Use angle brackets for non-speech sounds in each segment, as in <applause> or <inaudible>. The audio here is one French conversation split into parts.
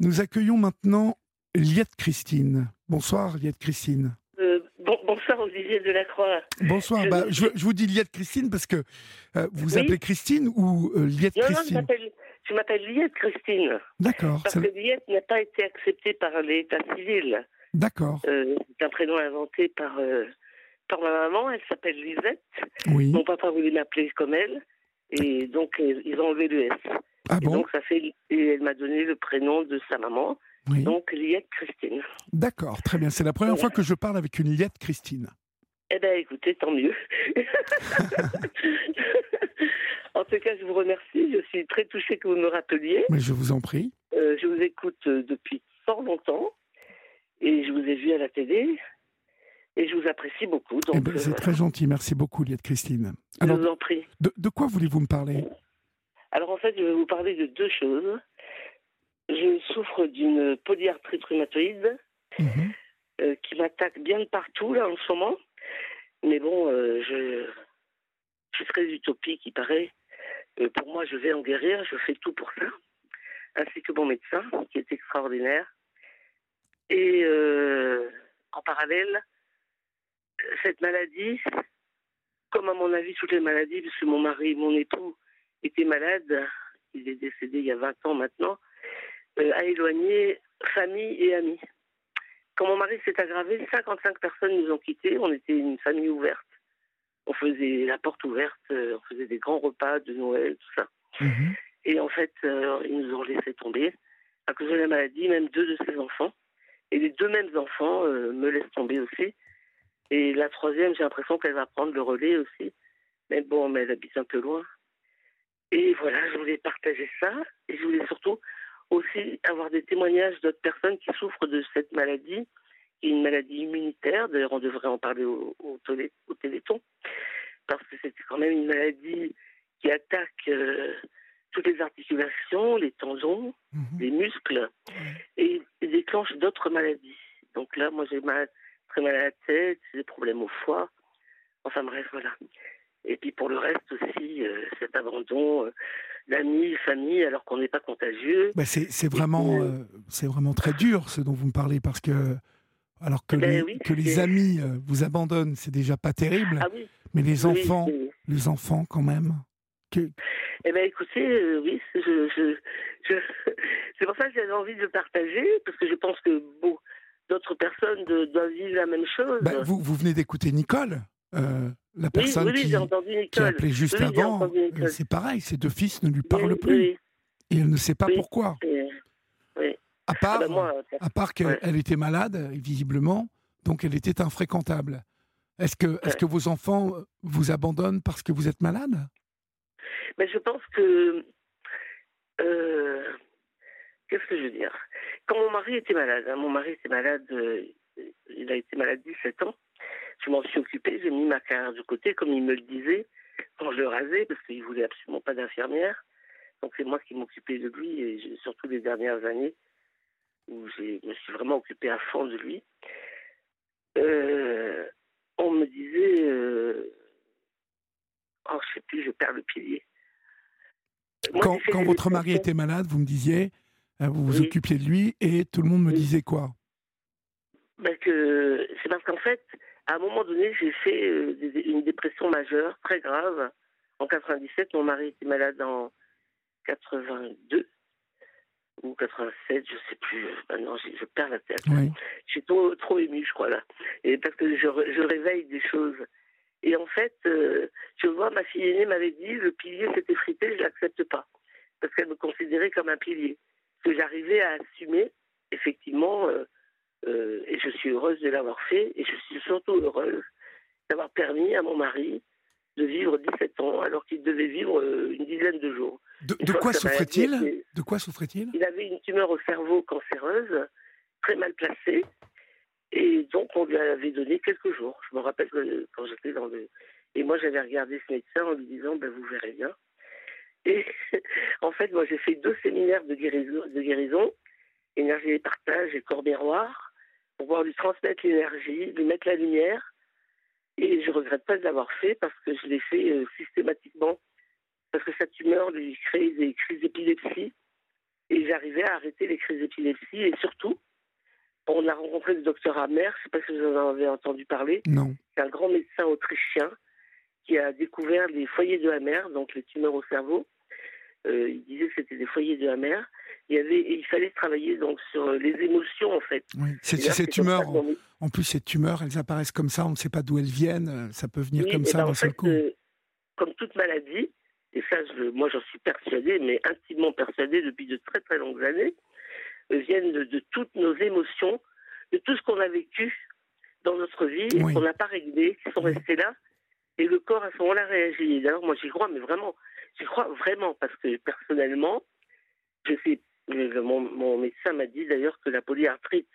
Nous accueillons maintenant Liette Christine. Bonsoir Liette Christine. Euh, bon, bonsoir Olivier Delacroix. Bonsoir, je, bah, je, je vous dis Liette Christine parce que euh, vous Oui. appelez Christine ou euh, Liette Non, non, je Christine? m'appelle, je m'appelle Liette Christine. D'accord, Parce que Liette n'a pas été acceptée par l'état civil. d'accord, Euh, c'est un prénom inventé par, euh, par ma maman. Elle s'appelle Lisette. oui. Mon papa voulait m'appeler comme elle. Et donc, ils ont enlevé le S. Ah Et bon donc, ça fait. Et elle m'a donné le prénom de sa maman. Oui. Donc, Liette Christine. D'accord, très bien. C'est la première fois que je parle avec une Liette Christine. Eh bien, écoutez, tant mieux. <laughs> en tout cas, je vous remercie. Je suis très touchée que vous me rappeliez. Mais je vous en prie. Euh, je vous écoute euh, depuis fort longtemps et je vous ai vu à la télé et je vous apprécie beaucoup. Eh ben, euh, c'est très gentil. Merci beaucoup Liette Christine. je Alors, vous en prie. de, de quoi voulez-vous me parler? Alors, en fait, je vais vous parler de deux choses. Je souffre d'une polyarthrite rhumatoïde Mhm. euh, qui m'attaque bien de partout, là, en ce moment. Mais bon, euh, je, je suis très utopique, il paraît. Euh, pour moi, je vais en guérir, je fais tout pour ça. Ainsi que mon médecin, qui est extraordinaire. Et en parallèle, cette maladie, comme à mon avis toutes les maladies, puisque mon mari, mon époux était malade, il est décédé il y a 20 ans maintenant, euh, a éloigné famille et amis. Quand mon mari s'est aggravé, 55 personnes nous ont quittés. On était une famille ouverte. On faisait la porte ouverte, euh, on faisait des grands repas de Noël, tout ça. Mhm. Et en fait, euh, ils nous ont laissé tomber à cause de la maladie, même deux de ses enfants. Et les deux mêmes enfants euh, me laissent tomber aussi. Et la troisième, j'ai l'impression qu'elle va prendre le relais aussi. Mais bon, mais elle habite un peu loin. Et voilà, je voulais partager ça. Et je voulais surtout aussi avoir des témoignages d'autres personnes qui souffrent de cette maladie, qui est une maladie immunitaire. D'ailleurs, on devrait en parler au, au, télé- au Téléthon, parce que c'est quand même une maladie qui attaque euh, toutes les articulations, les tendons, Mhm. les muscles, et, et déclenche d'autres maladies. Donc là, moi, j'ai mal, très mal à la tête, j'ai des problèmes au foie. Enfin bref, voilà. Et puis pour le reste aussi, euh, cet abandon euh, d'amis, famille, alors qu'on n'est pas contagieux. Bah, c'est vraiment, euh, c'est vraiment très dur ce dont vous me parlez parce que alors que, Ben les, oui, que les c'est- amis vous abandonnent, c'est déjà pas terrible. Ah oui. mais les oui, enfants, les enfants quand même. Que- Eh bien, écoutez, euh, oui, je, je, je- <laughs> c'est pour ça que j'avais envie de le partager, parce que je pense que bon, d'autres personnes doivent vivre la même chose. Bah, vous, vous venez d'écouter Nicole, euh, la personne oui, oui, qui, a appelé juste Oui, avant. euh, C'est pareil, ses deux fils ne lui parlent plus et elle ne sait pas pourquoi. et- À part, ah bah moi, à part qu'elle ouais. était malade, visiblement, donc elle était infréquentable. Est-ce que, est-ce Ouais. que vos enfants vous abandonnent parce que vous êtes malade? Mais je pense que. euh, Qu'est-ce que je veux dire? Quand mon mari était malade, hein, mon mari était malade, euh, il a été malade 17 ans, je m'en suis occupée, j'ai mis ma carrière de côté, comme il me le disait, quand je le rasais, parce qu'il voulait absolument pas d'infirmière. Donc c'est moi qui m'occupais de lui, et surtout les dernières années, où je me suis vraiment occupée à fond de lui. Euh, on me disait. euh, Oh, je sais plus, je perds le pilier. Moi, Quand, votre mari était malade, vous me disiez, euh, vous vous Oui. occupiez de lui et tout le monde me Oui. disait quoi? Ben que c'est parce qu'en fait, à un moment donné, j'ai fait euh, une dépression majeure, très grave. En 97, mon mari était malade en 82 ou 87, je sais plus. Maintenant, je, je perds la tête. Oui. Je suis trop, trop émue, je crois, là. Et parce que je, réveille des choses. Et en fait, euh, je vois, ma fille aînée m'avait dit, le pilier s'est effrité, je ne l'accepte pas. Parce qu'elle me considérait comme un pilier. Que j'arrivais à assumer, effectivement, euh, euh, et je suis heureuse de l'avoir fait, et je suis surtout heureuse d'avoir permis à mon mari de vivre 17 ans, alors qu'il devait vivre euh, une dizaine de jours. De, quoi souffrait-il? De quoi souffrait-il? Il avait une tumeur au cerveau cancéreuse, très mal placée, et donc on lui avait donné quelques jours. Je me rappelle que quand j'étais dans le... Et moi j'avais regardé ce médecin en lui disant, ben, vous verrez bien. Et <laughs> en fait, moi j'ai fait deux séminaires de guérison, de guérison énergie et partage et corps miroir, pour pouvoir lui transmettre l'énergie, lui mettre la lumière. Et je regrette pas de l'avoir fait parce que je l'ai fait euh, systématiquement, parce que sa tumeur lui crée des crises d'épilepsie Et j'arrivais à arrêter les crises d'épilepsie. Et surtout, on a rencontré le docteur Amer, je ne sais pas si vous en avez entendu parler. Non. C'est un grand médecin autrichien qui a découvert les foyers de Hammer, donc les tumeurs au cerveau. Euh, il disait que c'était des foyers de Hammer. Il, y avait, il fallait travailler donc sur les émotions en fait. Oui, ces tumeurs, en, plus ces tumeurs, elles apparaissent comme ça, on ne sait pas d'où elles viennent, euh, ça peut venir comme ça ben, d'un seul coup. Euh, comme toute maladie, et ça moi j'en suis persuadée, mais intimement persuadée depuis de très très longues années, viennent de, toutes nos émotions, de tout ce qu'on a vécu dans notre vie et qu'on n'a pas réglé, qui sont restés là. Et le corps à ce moment-là réagit. D'ailleurs, moi j'y crois, mais vraiment, j'y crois vraiment, parce que personnellement, je sais, mon, mon médecin m'a dit d'ailleurs que la polyarthrite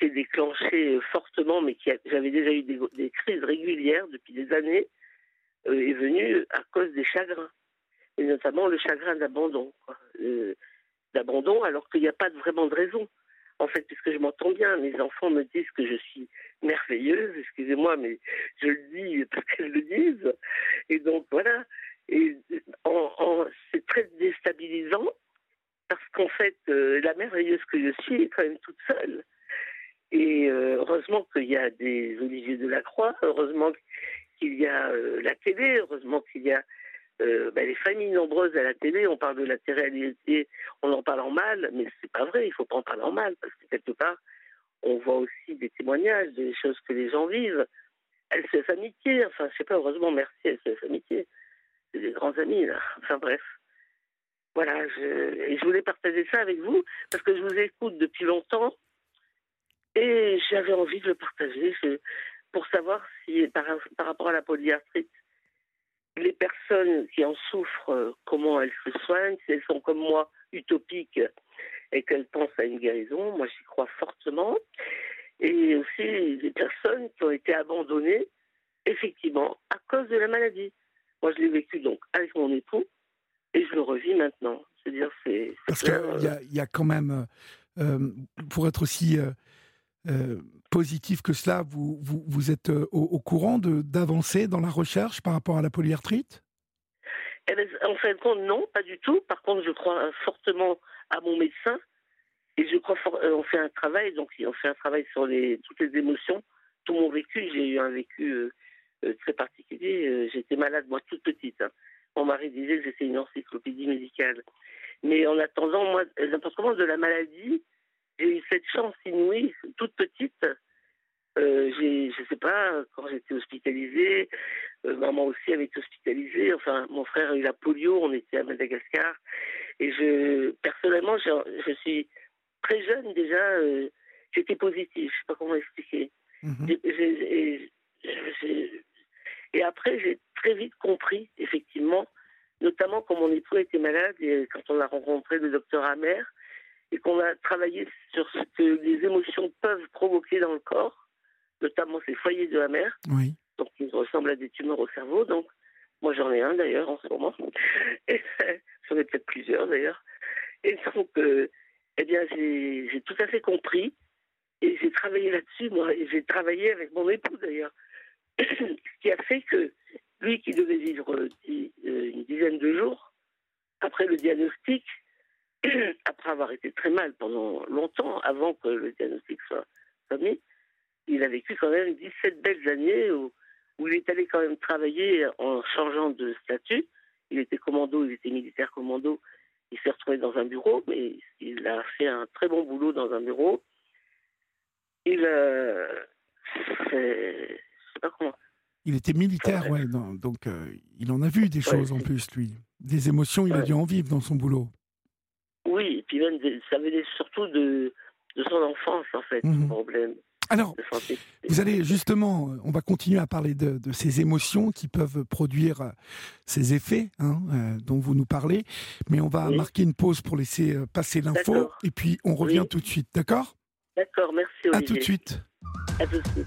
s'est déclenchée fortement, mais que j'avais déjà eu des, crises régulières depuis des années, euh, est venue à cause des chagrins. Et notamment le chagrin d'abandon. Euh, d'abandon, alors qu'il n'y a pas vraiment de raison. En fait, puisque je m'entends bien, mes enfants me disent que je suis merveilleuse, excusez-moi, mais je le dis parce qu'elles le disent. Et donc voilà, et en, c'est très déstabilisant parce qu'en fait, euh, la merveilleuse que je suis est quand même toute seule. Et euh, heureusement qu'il y a des Olivier de la Croix, heureusement qu'il y a euh, la télé, heureusement qu'il y a ben, les familles nombreuses à la télé, on parle de la télé on en parle en mal, mais c'est pas vrai, il faut pas en parler en mal, parce que quelque part, on voit aussi des témoignages, des choses que les gens vivent. SOS Amitié, enfin, je sais pas, heureusement, merci SOS Amitié. C'est des grands amis, là. Enfin, bref. Voilà, je, voulais partager ça avec vous, parce que je vous écoute depuis longtemps, et j'avais envie de le partager pour savoir si, par, par rapport à la polyarthrite, les personnes qui en souffrent, euh, comment elles se soignent, si elles sont comme moi utopiques et qu'elles pensent à une guérison, moi j'y crois fortement. Et aussi des personnes qui ont été abandonnées, effectivement, à cause de la maladie. Moi je l'ai vécu donc avec mon époux et je le revis maintenant. C'est-à-dire, c'est. Parce qu'il y, y, a quand même, euh, euh, pour être aussi euh, positif que cela, vous, vous, vous êtes euh, au, courant d'avancer dans la recherche par rapport à la polyarthrite? Eh ben, En fin de compte, non, pas du tout. Par contre, je crois fortement à mon médecin et je crois euh, on fait un travail, donc on fait un travail sur les, toutes les émotions, tout mon vécu. J'ai eu un vécu très particulier. J'étais malade, moi, toute petite. Hein. Mon mari disait que j'étais une encyclopédie médicale. Mais en attendant, moi, l'importance de la maladie, j'ai eu cette chance inouïe, toute petite. Euh, j'ai, je sais pas, quand j'étais hospitalisée, euh, maman aussi avait été hospitalisée. Enfin, mon frère a eu la polio, on était à Madagascar. Et je, personnellement, je, je suis très jeune déjà, euh, j'étais positive, je sais pas comment expliquer. Mhm. Et après, j'ai très vite compris, effectivement, notamment quand mon époux était malade et quand on a rencontré le docteur Amer, et qu'on a travaillé sur ce que les émotions peuvent provoquer dans le corps, notamment ces foyers de la mer. Oui. Donc, ils ressemblent à des tumeurs au cerveau. Donc, moi, j'en ai un d'ailleurs en ce moment. <laughs> J'en ai peut-être plusieurs d'ailleurs. Et donc, euh, eh bien, j'ai tout à fait compris. Et j'ai travaillé là-dessus, moi. Et j'ai travaillé avec mon époux d'ailleurs. Ce <coughs> qui a fait que lui qui devait vivre euh, une dizaine de jours, après le diagnostic, <coughs> après avoir été très mal pendant longtemps, avant que le diagnostic soit, mis, il a vécu quand même 17 belles années où, il est allé quand même travailler en changeant de statut. Il était commando, il était militaire commando. Il s'est retrouvé dans un bureau, mais il a fait un très bon boulot dans un bureau. Il, euh, pas comment. Il était militaire, ouais, donc euh, il en a vu des choses en plus, lui. Des émotions, il a dû en vivre dans son boulot. Oui, et puis même, ça venait surtout de, de son enfance, en fait, mmh. problème. Alors, vous allez justement, euh, on va continuer à parler de, de ces émotions qui peuvent produire euh, ces effets hein, euh, dont vous nous parlez, mais on va marquer une pause pour laisser passer l'info et puis on revient tout de suite, d'accord? D'accord, merci Olivier. À tout de suite. À tout de suite.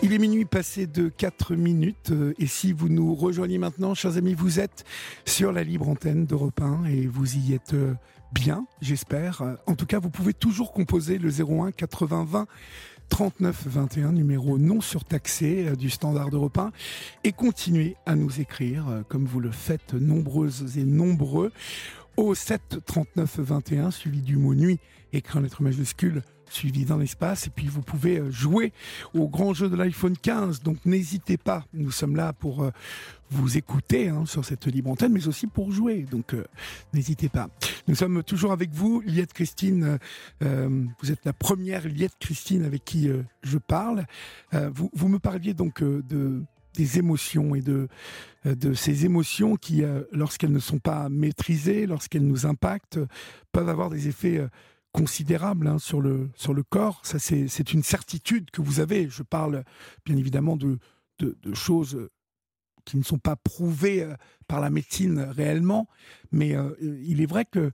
Il est minuit passé de 4 minutes euh, et si vous nous rejoignez maintenant, chers amis, vous êtes sur la libre antenne d'Europe 1 et vous y êtes euh, bien, j'espère. En tout cas, vous pouvez toujours composer le 01 80 20 3921, numéro non surtaxé euh, du standard européen, et continuez à nous écrire, comme vous le faites nombreuses et nombreux, au 7 39 21, suivi du mot nuit, écrit en lettres majuscules suivi dans l'espace. Et puis vous pouvez euh, jouer au grand jeu de l'iPhone 15. Donc n'hésitez pas. Nous sommes là pour euh, vous écouter hein, sur cette libre antenne, mais aussi pour jouer. Donc euh, n'hésitez pas. Nous sommes toujours avec vous, Liette Christine. vous êtes la première Liette Christine avec qui je parle. Vous, vous, me parliez donc de des émotions et de, de ces émotions qui, lorsqu'elles ne sont pas maîtrisées, lorsqu'elles nous impactent, peuvent avoir des effets considérable hein, sur, le, sur le corps. Ça, c'est une certitude que vous avez. Je parle bien évidemment de, de, choses qui ne sont pas prouvées euh, par la médecine réellement, mais euh, il est vrai que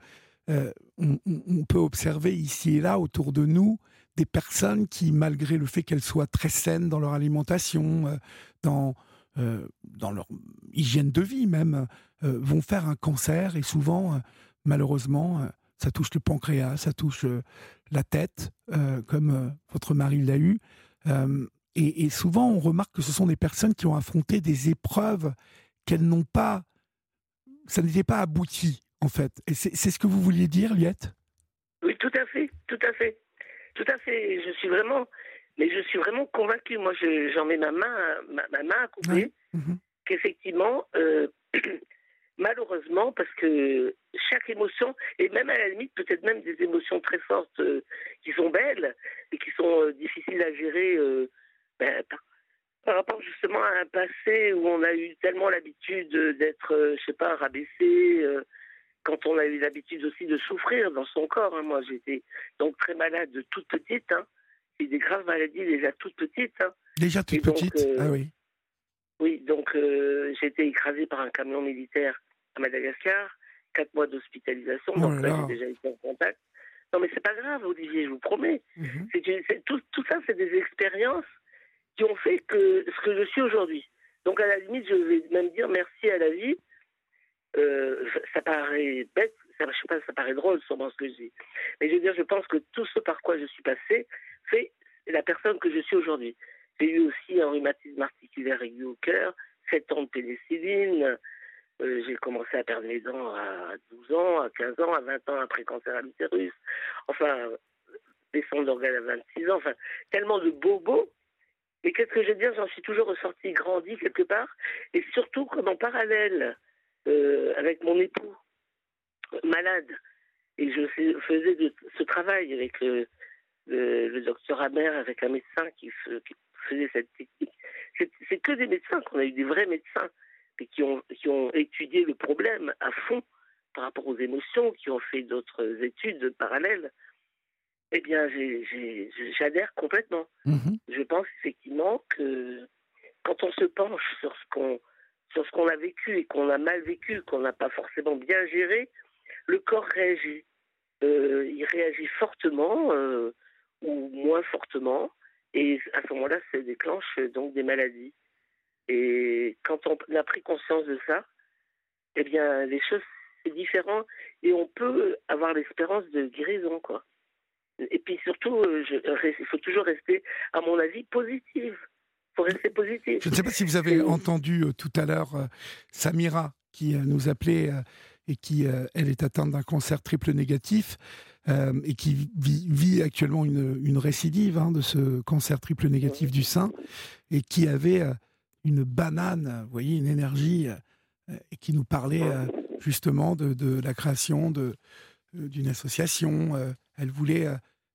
euh, on, peut observer ici et là autour de nous des personnes qui, malgré le fait qu'elles soient très saines dans leur alimentation, dans, dans leur hygiène de vie même, vont faire un cancer et souvent, malheureusement, ça touche le pancréas, ça touche euh, la tête, euh, comme euh, votre mari l'a eu. Et, souvent, on remarque que ce sont des personnes qui ont affronté des épreuves qu'elles n'ont pas. Ça n'était pas abouti, en fait. Et c'est ce que vous vouliez dire, Liette? Oui, tout à fait, tout à fait. Tout à fait. Je suis vraiment. Mais je suis vraiment convaincue. Moi, j'en mets ma main, ma, main à couper. Mhm. Qu'effectivement, <clears throat> malheureusement, parce que chaque émotion, et même à la limite, peut-être même des émotions très fortes euh, qui sont belles et qui sont euh, difficiles à gérer euh, ben, par, rapport justement à un passé où on a eu tellement l'habitude d'être, je sais pas, rabaissé, quand on a eu l'habitude aussi de souffrir dans son corps. Hein. Moi, j'étais donc très malade de toute petite. Hein. J'ai des graves maladies déjà toutes petites. Hein. Déjà toute petite? Ah oui. Oui, donc j'ai été écrasée par un camion militaire à Madagascar, quatre mois d'hospitalisation, oh donc là, j'ai déjà été en contact. Non, mais c'est pas grave, Olivier, je vous promets. Mhm. tout, tout, ça, c'est des expériences qui ont fait que ce que je suis aujourd'hui. Donc, à la limite, je vais même dire merci à la vie. Euh, ça paraît bête, ça, je sais pas, ça paraît drôle sûrement ce que je dis. Mais je veux dire, je pense que tout ce par quoi je suis passé fait la personne que je suis aujourd'hui. J'ai eu aussi un rhumatisme articulaire aigu au cœur, 7 ans de pénicilline, euh, j'ai commencé à perdre mes dents à 12 ans, à 15 ans, à 20 ans après cancer à l'utérus. Enfin, descendre d'organes à 26 ans. Enfin, tellement de bobos. Et qu'est-ce que je veux dire? J'en suis toujours ressortie grandi quelque part. Et surtout, comme en parallèle, euh, avec mon époux, malade, et je faisais ce travail avec le, le, docteur Amer, avec un médecin qui, qui faisait cette technique. C'est que des médecins qu'on a eu, des vrais médecins et qui ont, qui ont étudié le problème à fond par rapport aux émotions, qui ont fait d'autres études parallèles, eh bien, j'adhère complètement. Mhm. Je pense effectivement que quand on se penche sur ce qu'on sur ce qu'on a vécu et qu'on a mal vécu, qu'on n'a pas forcément bien géré, le corps réagit. Euh, il réagit fortement euh, ou moins fortement, et à ce moment-là, ça déclenche donc des maladies. Et quand on a pris conscience de ça, eh bien, les choses, c'est différent et on peut avoir l'espérance de guérison, quoi. Et puis surtout, euh, il faut toujours rester, à mon avis, positive. Il faut rester positif. Je ne sais pas si vous avez entendu euh, tout à l'heure euh, Samira qui nous appelait et qui, elle, est atteinte d'un cancer triple négatif. et qui vit, actuellement une, une récidive hein, de ce cancer triple négatif du sein, et qui avait une banane, vous voyez, une énergie euh, qui nous parlait euh, justement de, la création euh, d'une association. elle voulait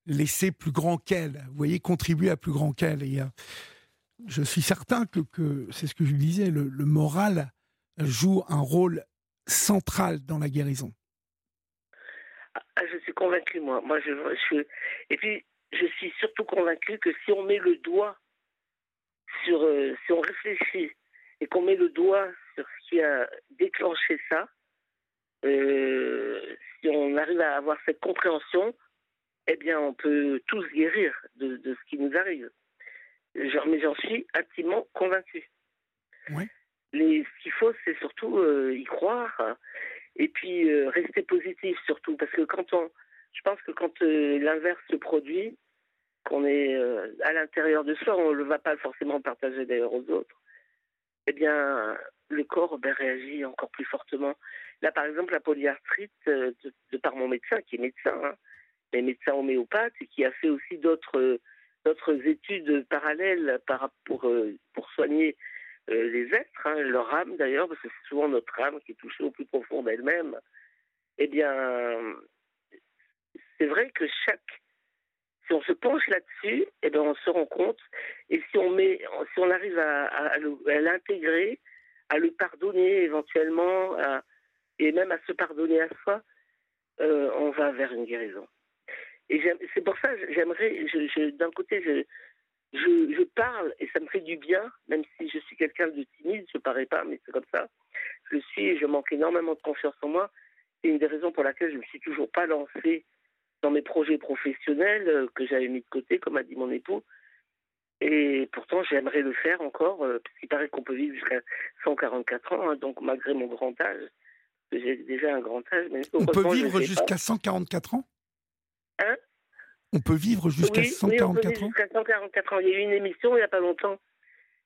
laisser plus grand qu'elle, vous voyez, contribuer à plus grand qu'elle. Et je suis certain que, c'est ce que je disais, le, moral joue un rôle central dans la guérison. Ah, je suis convaincu, moi. et puis, je suis surtout convaincu que si on met le doigt sur, euh, si on réfléchit et qu'on met le doigt sur ce qui a déclenché ça, euh, si on arrive à avoir cette compréhension, eh bien, on peut tous guérir de, ce qui nous arrive. Genre, mais j'en suis intimement convaincu. Oui. ce qu'il faut, c'est surtout euh, y croire et puis rester positif surtout. Parce que quand on. Je pense que quand l'inverse se produit, qu'on est à l'intérieur de soi, on ne va pas forcément partager d'ailleurs aux autres, eh bien, le corps ben, réagit encore plus fortement. Là, par exemple, la polyarthrite, de, par mon médecin, qui est médecin, hein, mais médecin homéopathe, et qui a fait aussi d'autres études parallèles pour, pour soigner les êtres, hein, leur âme d'ailleurs, parce que c'est souvent notre âme qui est touchée au plus profond d'elle-même. Eh bien, c'est vrai que chaque si on se penche là-dessus, eh ben on se rend compte. Et si on met, si on arrive à, l'intégrer, à le pardonner éventuellement, et même à se pardonner à soi, euh, on va vers une guérison. Et c'est pour ça, j'aimerais, d'un côté, je, je, parle et ça me fait du bien, même si je suis quelqu'un de timide, je ne parais pas, mais c'est comme ça. Je suis, je manque énormément de confiance en moi. C'est une des raisons pour laquelle je ne me suis toujours pas lancée dans mes projets professionnels euh, que j'avais mis de côté, comme a dit mon époux. Et pourtant, j'aimerais le faire encore, euh, parce qu'il paraît qu'on peut vivre jusqu'à 144 ans, hein, donc malgré mon grand âge, j'ai déjà un grand âge. Mais On peut vivre jusqu'à 144 ans? Hein? On peut vivre jusqu'à 144 oui, on peut vivre jusqu'à 144 ans. Il y a eu une émission il n'y a pas longtemps.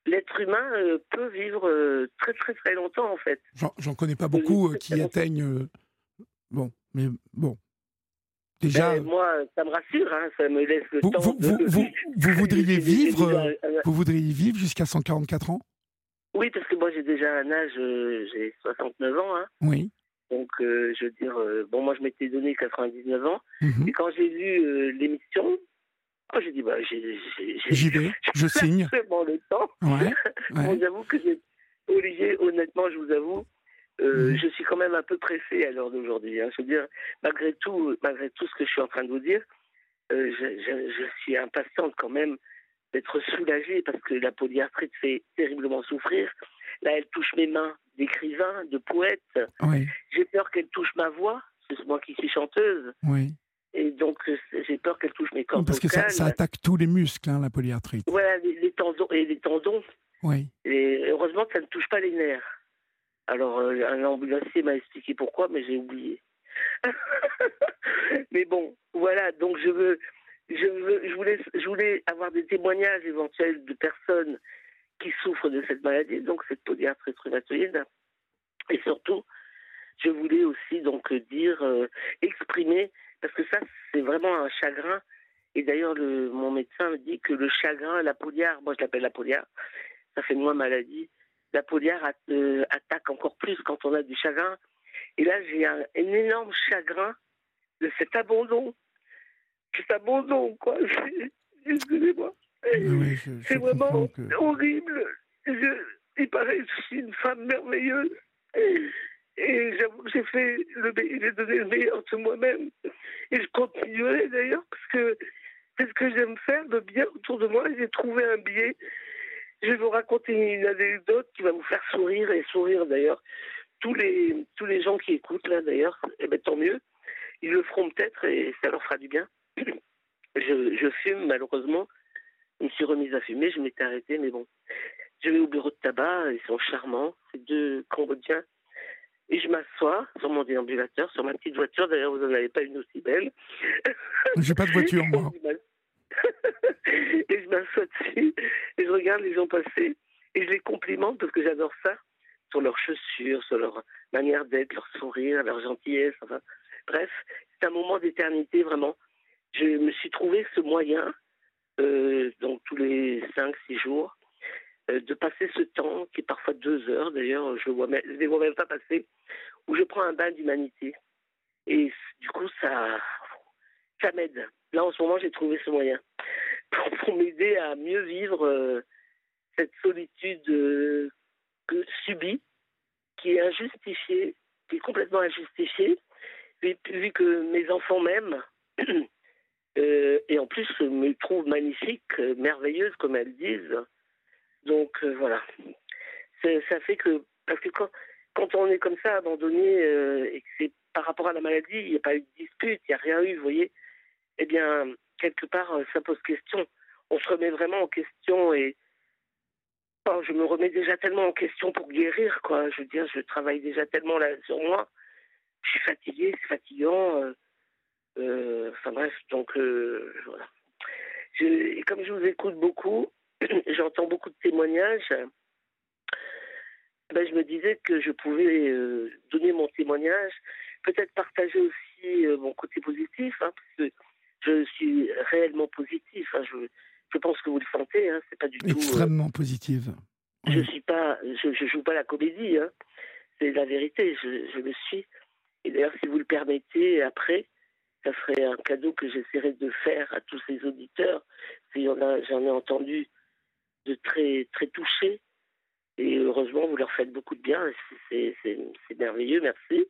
L'être humain euh, peut vivre très très très longtemps en fait. J'en connais pas beaucoup qui atteignent. Bon, mais bon, Déjà, ben, moi, ça me rassure, hein, ça me laisse le vous, temps. Vous, de... vous, <laughs> vous, voudriez vivre, euh, vous voudriez vivre jusqu'à 144 ans? Oui, parce que moi j'ai déjà un âge, euh, j'ai 69 ans. Hein. Oui. Donc, euh, je veux dire, bon, moi je m'étais donné 99 ans. Mhm. Et quand j'ai vu l'émission, oh, j'ai dit, bah, j'y vais, <laughs> je signe. <laughs> le temps. Ouais, ouais. J'avoue que j'ai, Olivier, honnêtement, je vous avoue, euh, mhm. Je suis quand même un peu pressé à l'heure d'aujourd'hui. Hein. Je veux dire, malgré tout, malgré tout ce que je suis en train de vous dire, euh, je, je, je, suis impatiente quand même d'être soulagée parce que la polyarthrite fait terriblement souffrir. Là, elle touche mes mains d'écrivain, de poète. Oui. J'ai peur qu'elle touche ma voix, c'est moi qui suis chanteuse. Oui. Et donc, j'ai peur qu'elle touche mes cordes Parce que ça, ça, attaque tous les muscles, hein, la polyarthrite. Voilà, les, les, tendons et les tendons. Oui. Et heureusement que ça ne touche pas les nerfs. Alors, euh, un ambulancier m'a expliqué pourquoi, mais j'ai oublié. <laughs> mais bon, voilà, donc je veux, je veux, je voulais, avoir des témoignages éventuels de personnes qui souffrent de cette maladie, donc cette polyarthrite rhumatoïde. Et surtout, je voulais aussi donc dire, euh, exprimer, parce que ça, c'est vraiment un chagrin. Et d'ailleurs, mon médecin me dit que le chagrin, la polyarthrite, moi je l'appelle la polyarthrite, ça fait moins maladie, la polière euh, attaque encore plus quand on a du chagrin. Et là, j'ai un, énorme chagrin de cet abandon. Cet abandon, quoi. <laughs> Excusez-moi. c'est vraiment horrible. il paraît que je suis une femme merveilleuse. Et j'avoue que j'ai fait le, j'ai donné le meilleur de moi-même. Et je continuerai d'ailleurs parce que c'est ce que j'aime faire, de bien autour de moi. J'ai trouvé un biais je vais vous raconter une anecdote qui va vous faire sourire et sourire d'ailleurs. Tous les, tous les gens qui écoutent là d'ailleurs, eh ben, tant mieux. Ils le feront peut-être et ça leur fera du bien. <clears throat> Je, je fume malheureusement. Je me suis remise à fumer, je m'étais arrêtée, mais bon. Je vais au bureau de tabac, ils sont charmants, ces deux Cambodgiens. Et je m'assois sur mon déambulateur, sur ma petite voiture. D'ailleurs, vous n'en avez pas une aussi belle. J'ai pas de voiture, moi. <laughs> <laughs> <laughs> m'assois dessus et je regarde les gens passer et je les complimente parce que j'adore ça sur leurs chaussures, sur leur manière d'être, leur sourire, leur gentillesse. Bref, c'est un moment d'éternité vraiment. Je me suis trouvé ce moyen, euh, donc tous les 5-6 jours, euh, de passer ce temps, qui est parfois deux heures d'ailleurs, je ne les vois même pas passer, où je prends un bain d'humanité. Et du coup, ça, ça m'aide. Là, en ce moment, j'ai trouvé ce moyen pour, m'aider à mieux vivre euh, cette solitude euh, que, subie, qui est injustifiée, qui est complètement injustifiée, vu, que mes enfants m'aiment. <clears throat> Euh, et en plus me trouvent magnifique, merveilleuse, comme elles disent. Donc voilà. Ça fait que, parce que quand, quand on est comme ça, abandonné, et que c'est par rapport à la maladie, il n'y a pas eu de dispute, il n'y a rien eu, vous voyez, eh bien, quelque part, euh, ça pose question. On se remet vraiment en question et je me remets déjà tellement en question pour guérir, quoi. Je veux dire, je travaille déjà tellement sur moi. Je suis fatiguée, c'est fatigant. Euh, euh, enfin bref, donc voilà. et comme je vous écoute beaucoup, <clears throat> j'entends beaucoup de témoignages. Ben, je me disais que je pouvais donner mon témoignage, peut-être partager aussi mon côté positif, hein, parce que je suis réellement positif. Hein, je, je, pense que vous le sentez, hein, c'est pas du tout. Extrêmement positive. Je suis pas, je, je, joue pas la comédie, hein. c'est la vérité. Je, je le suis. Et d'ailleurs, si vous le permettez, après, ça serait un cadeau que j'essaierai de faire à tous ces auditeurs. J'en ai entendu de très, très touchés. Et heureusement, vous leur faites beaucoup de bien. C'est merveilleux, merci.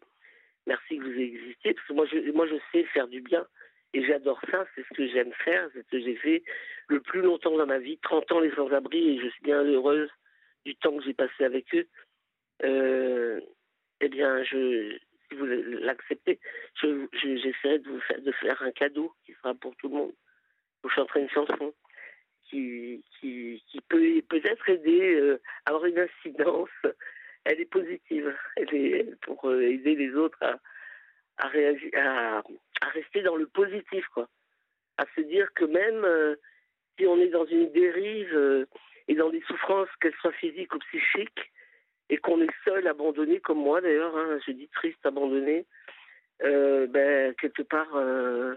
Merci que vous existiez. Parce que moi, je, moi, je sais faire du bien. Et j'adore ça. C'est ce que j'aime faire. C'est ce que j'ai fait le plus longtemps dans ma vie. 30 ans les sans-abri. Et je suis bien heureuse du temps que j'ai passé avec eux. Euh, eh bien, je, si vous l'acceptez, j'essaierai de vous faire, de faire un cadeau qui sera pour tout le monde. Vous chanterez une chanson qui, qui, peut peut-être aider euh, avoir une incidence. Elle est positive. Elle est pour euh, aider les autres à, à, réagir, à, rester dans le positif, quoi. À se dire que même euh, si on est dans une dérive et dans des souffrances, qu'elles soient physiques ou psychiques, et qu'on est seul, abandonné, comme moi d'ailleurs, hein, je dis triste, abandonné, euh, ben, quelque part, euh,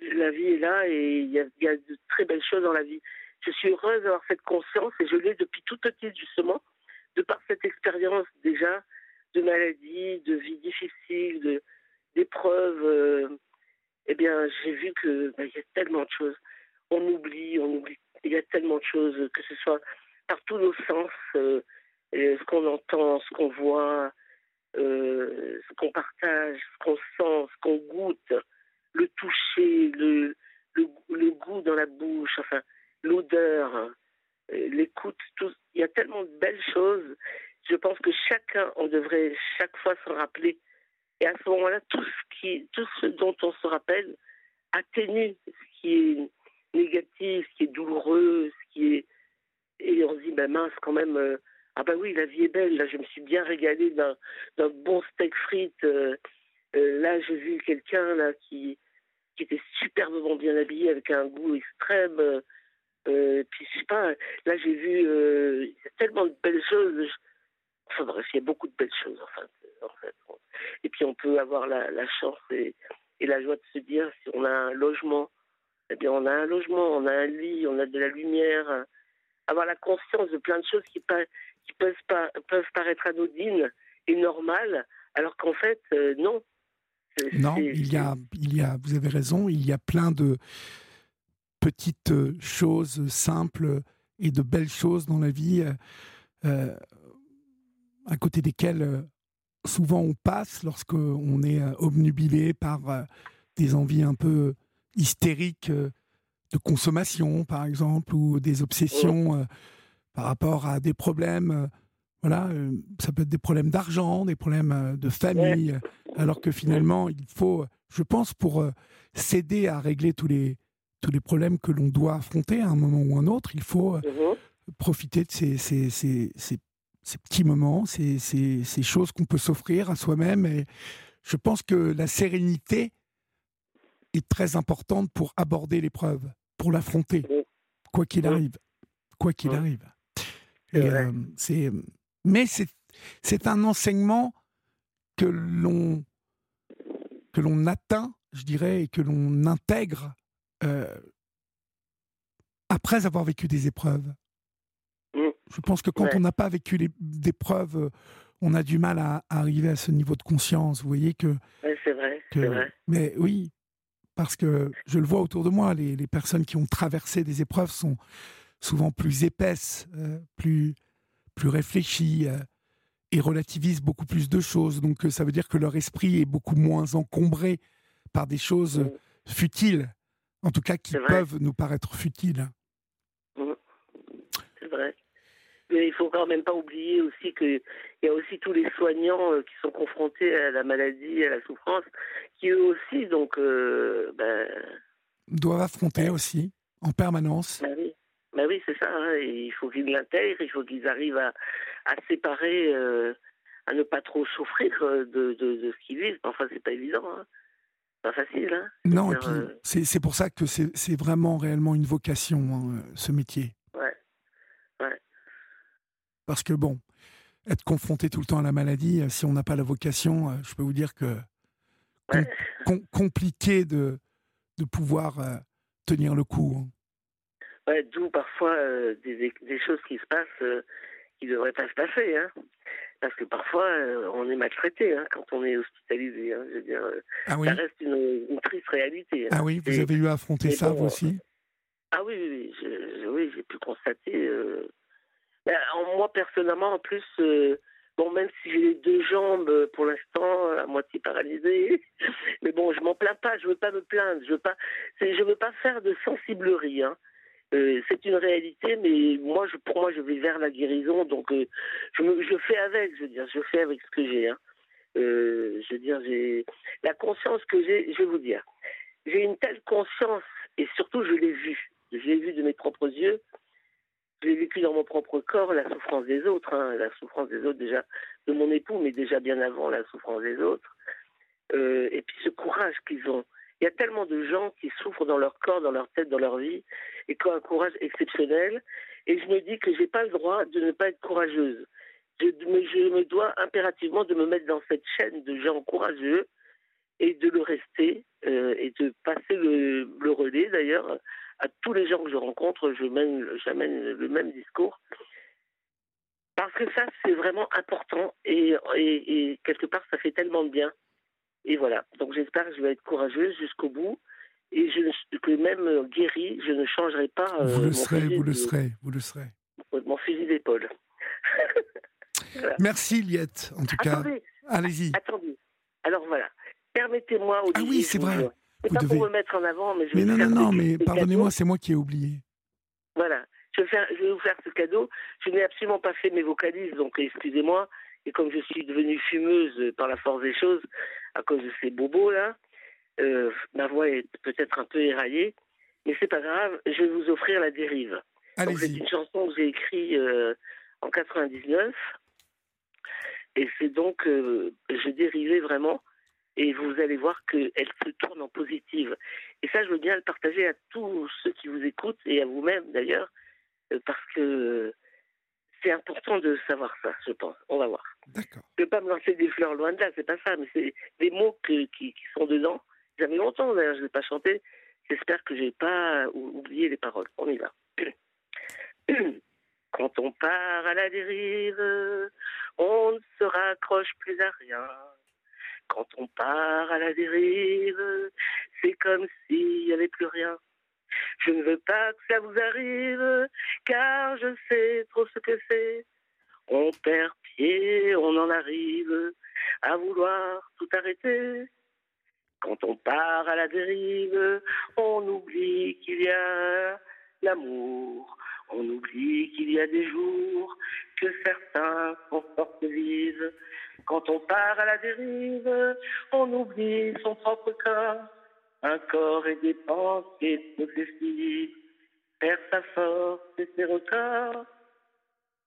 la vie est là et il y, a, de très belles choses dans la vie. Je suis heureuse d'avoir cette conscience et je l'ai depuis toute petite justement, de par cette expérience déjà de maladie, de vie difficile, de d'épreuves. Euh, eh bien, j'ai vu que il y a tellement de choses. On oublie, on oublie. Il y a tellement de choses, que ce soit par tous nos sens ce qu'on entend, ce qu'on voit, euh, ce qu'on partage, ce qu'on sent, ce qu'on goûte, le toucher, le, goût dans la bouche, enfin, l'odeur, euh, l'écoute. Il y a tellement de belles choses. Je pense que chacun, on devrait chaque fois se rappeler. Et à ce moment-là, tout ce, qui, tout ce dont on se rappelle atténue ce qui est négatif, ce qui est douloureux, ce qui est. Et on se dit, ben mince, quand même. Euh, ah ben oui, la vie est belle. Là, je me suis bien régalée d'un bon steak frites. Euh, euh, là, j'ai vu quelqu'un là qui qui était superbement bien habillé avec un goût extrême. Puis je sais pas. Là, j'ai vu tellement de belles choses. Enfin bref, il y a beaucoup de belles choses en fait. En fait. Et puis on peut avoir la, la chance et, et, la joie de se dire si on a un logement, eh bien on a un logement, on a un lit, on a de la lumière avoir la conscience de plein de choses qui, qui peuvent, paraître anodines et normales, alors qu'en fait, euh, non. Non, il y, a, il y a, vous avez raison, il y a plein de petites choses simples et de belles choses dans la vie, euh, à côté desquelles euh, souvent on passe lorsqu'on est obnubilé par des envies un peu hystériques de consommation, par exemple, ou des obsessions par rapport à des problèmes. Euh, voilà, euh, ça peut être des problèmes d'argent, des problèmes euh, de famille, alors que finalement, il faut, je pense, pour s'aider à régler tous les, tous les problèmes que l'on doit affronter à un moment ou un autre, il faut mhm. profiter de ces, ces, ces, ces, petits moments, ces, ces choses qu'on peut s'offrir à soi-même. Et je pense que la sérénité est très importante pour aborder l'épreuve, pour l'affronter, quoi qu'il arrive. Quoi qu'il arrive. Euh, c'est, mais c'est, c'est un enseignement que l'on, que l'on atteint, je dirais, et que l'on intègre euh, après avoir vécu des épreuves. Je pense que quand on n'a pas vécu les, d'épreuves, on a du mal à, arriver à ce niveau de conscience. Vous voyez que. c'est vrai, vrai. Mais oui, parce que je le vois autour de moi, les, les personnes qui ont traversé des épreuves sont, souvent plus épaisse, euh, plus, plus réfléchie euh, et relativise beaucoup plus de choses. Donc euh, ça veut dire que leur esprit est beaucoup moins encombré par des choses mm. futiles, en tout cas qui peuvent nous paraître futiles. Mm. C'est vrai. Mais il faut quand même pas oublier aussi qu'il y a aussi tous les soignants qui sont confrontés à la maladie, à la souffrance, qui eux aussi donc ben, doivent affronter aussi en permanence. Ben oui. Ben oui, c'est ça. Hein. Il faut qu'ils l'intègrent, il faut qu'ils arrivent à, à séparer, euh, à ne pas trop souffrir euh, de, de, de ce qu'ils vivent. Enfin, c'est pas évident. Hein. pas facile. Hein. non, et puis euh, c'est pour ça que c'est vraiment réellement une vocation, hein, ce métier. Parce que bon, être confronté tout le temps à la maladie, si on n'a pas la vocation, je peux vous dire que compliqué de, de pouvoir tenir le coup. Hein. Ouais, D'où parfois euh, des, des, choses qui se passent euh, qui ne devraient pas se passer. Hein. Parce que parfois, euh, on est maltraité hein, quand on est hospitalisé. Hein. Je veux dire, ah oui? ça reste une, une triste réalité. Ah oui, vous avez eu à affronter ça, vous aussi? Ah oui, oui, oui, j'ai pu constater. Ben, moi, personnellement, en plus, bon, même si j'ai les deux jambes pour l'instant à moitié paralysées, <laughs> mais bon, je m'en plains pas, je veux pas me plaindre, je veux pas, je veux pas faire de sensiblerie. Hein. Euh, c'est une réalité, mais moi, je, pour moi, je vais vers la guérison, donc euh, je, fais avec, je veux dire, je fais avec ce que j'ai. Hein. Euh, je veux dire, j'ai la conscience que j'ai. Je vais vous dire, j'ai une telle conscience et surtout, je l'ai vu. Je l'ai vu de mes propres yeux. Je l'ai vécu dans mon propre corps, la souffrance des autres, hein, la souffrance des autres déjà de mon époux, mais déjà bien avant la souffrance des autres. et puis ce courage qu'ils ont. Il y a tellement de gens qui souffrent dans leur corps, dans leur tête, dans leur vie, et qui ont un courage exceptionnel. Et je me dis que je n'ai pas le droit de ne pas être courageuse. Je me dois impérativement de me mettre dans cette chaîne de gens courageux et de le rester euh, et de passer le, relais d'ailleurs à tous les gens que je rencontre. Je mène, j'amène le même discours parce que ça c'est vraiment important et, et quelque part ça fait tellement de bien. Et voilà. Donc j'espère que je vais être courageuse jusqu'au bout. Et je, que même guérie, je ne changerai pas. Euh, vous le serez, vous le serez, vous le serez. Mon fusil d'épaule. <laughs> Merci Liette, en tout cas. Allez-y. Attendez. Alors voilà. Permettez-moi au Ah oui, c'est vrai. C'est pas pour me mettre en avant, mais je mais non, non, non, mais pardonnez-moi, c'est moi qui ai oublié. Voilà. Je vais, faire, je vais vous faire ce cadeau. Je n'ai absolument pas fait mes vocalises, donc excusez-moi. Et comme je suis devenue fumeuse par la force des choses, à cause de ces bobos là, euh, ma voix est peut-être un peu éraillée, mais c'est pas grave, je vais vous offrir La Dérive. C'est une chanson que j'ai écrite euh, en 99, et c'est donc, euh, je dérivais vraiment, et vous allez voir qu'elle se tourne en positive. Et ça, je veux bien le partager à tous ceux qui vous écoutent, et à vous-même d'ailleurs, parce que c'est important de savoir ça, je pense. On va voir. D'accord. Je ne vais pas me lancer des fleurs loin de là, c'est pas ça, mais c'est des mots qui, qui, sont dedans. J'avais longtemps d'ailleurs, je n'ai pas chanté. J'espère que je n'ai pas oublié les paroles. On y va. <clears throat> Quand on part à la dérive, on ne se raccroche plus à rien. Quand on part à la dérive, c'est comme s'il n'y avait plus rien. Je ne veux pas que ça vous arrive, car je sais trop ce que c'est. On perd pied, on en arrive à vouloir tout arrêter. Quand on part à la dérive, on oublie qu'il y a l'amour. On oublie qu'il y a des jours que certains confortent vivre. Quand on part à la dérive, on oublie son propre corps. Un corps et des pensées possessives perd sa force et ses records.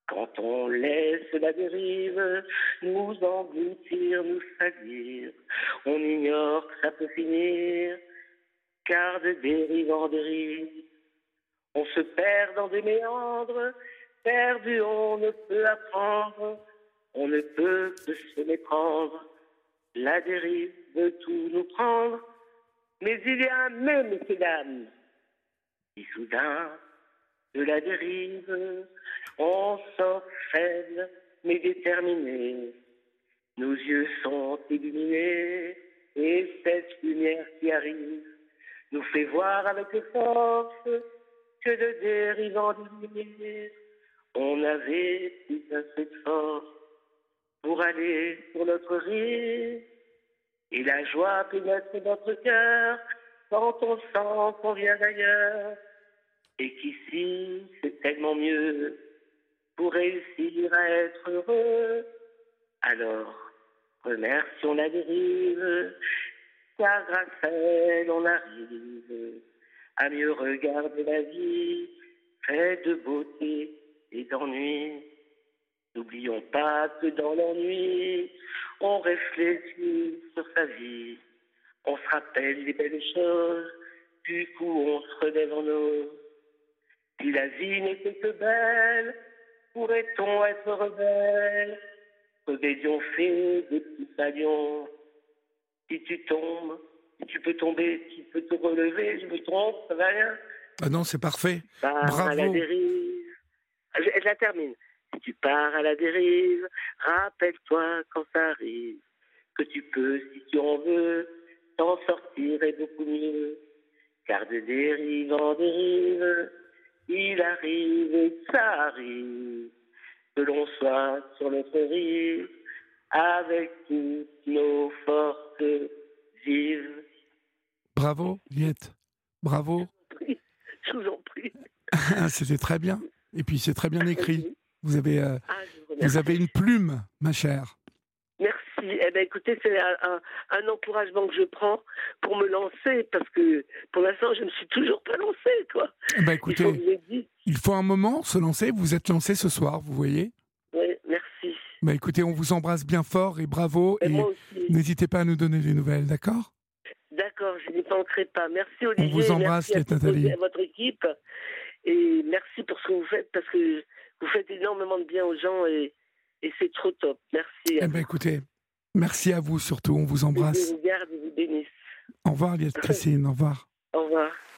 Quand on laisse la dérive nous engloutir, nous salir, on ignore que ça peut finir, car de dérive en dérive, on se perd dans des méandres, perdu on ne peut apprendre, on ne peut que se méprendre, la dérive veut tout nous prendre, mais il y a même, ces dames, qui soudain, de la dérive, on sort faible mais déterminé. Nos yeux sont illuminés et cette lumière qui arrive nous fait voir avec force que de dérivants lumière, on avait plus assez de force pour aller pour notre rive et la joie pénètre notre cœur quand on sent qu'on vient d'ailleurs. Et qu'ici, c'est tellement mieux pour réussir à être heureux. Alors, remercions la dérive, car grâce à elle, on arrive à mieux regarder la vie, faite de beauté et d'ennui. N'oublions pas que dans l'ennui, on réfléchit sur sa vie. On se rappelle des belles choses, du coup on se relève en. Si la vie n'était que belle, pourrait-on être rebelle? Fait des petits salions. Si tu tombes, tu peux tomber, tu peux te relever, je me trompe, ça va rien Ah non, c'est parfait. Pars à la Bravo. dérive. Je, je la termine. Si tu pars à la dérive, rappelle-toi quand ça arrive que tu peux, si tu en veux, t'en sortir est beaucoup mieux. Car de dérive en dérive, il arrive et ça arrive que l'on soit sur notre rive avec toutes nos forces vives. Bravo, Liette. Bravo. Je vous en prie. C'était très bien. Et puis c'est très bien écrit. Vous avez, euh, Ah, je vous vous remercie. avez une plume, ma chère. Merci. Eh ben, écoutez, c'est un, un- un encouragement que je prends pour me lancer parce que pour l'instant, je ne me suis toujours pas lancée, quoi. Eh Il écoutez, faut il faut un moment se lancer. Vous êtes lancé ce soir, vous voyez. Oui, merci. Bah écoutez, on vous embrasse bien fort et bravo. Et Et n'hésitez pas à nous donner des nouvelles, d'accord? D'accord, je n'y manquerai pas. Merci Olivier. vous embrasse, merci à, Nathalie. à votre équipe. Et merci pour ce que vous faites parce que vous faites énormément de bien aux gens et, et c'est trop top. Merci. Eh ben écoutez, merci à vous surtout. On vous embrasse. Je vous garde et vous bénisse. Au revoir, Liette Christine. Au revoir. Au revoir.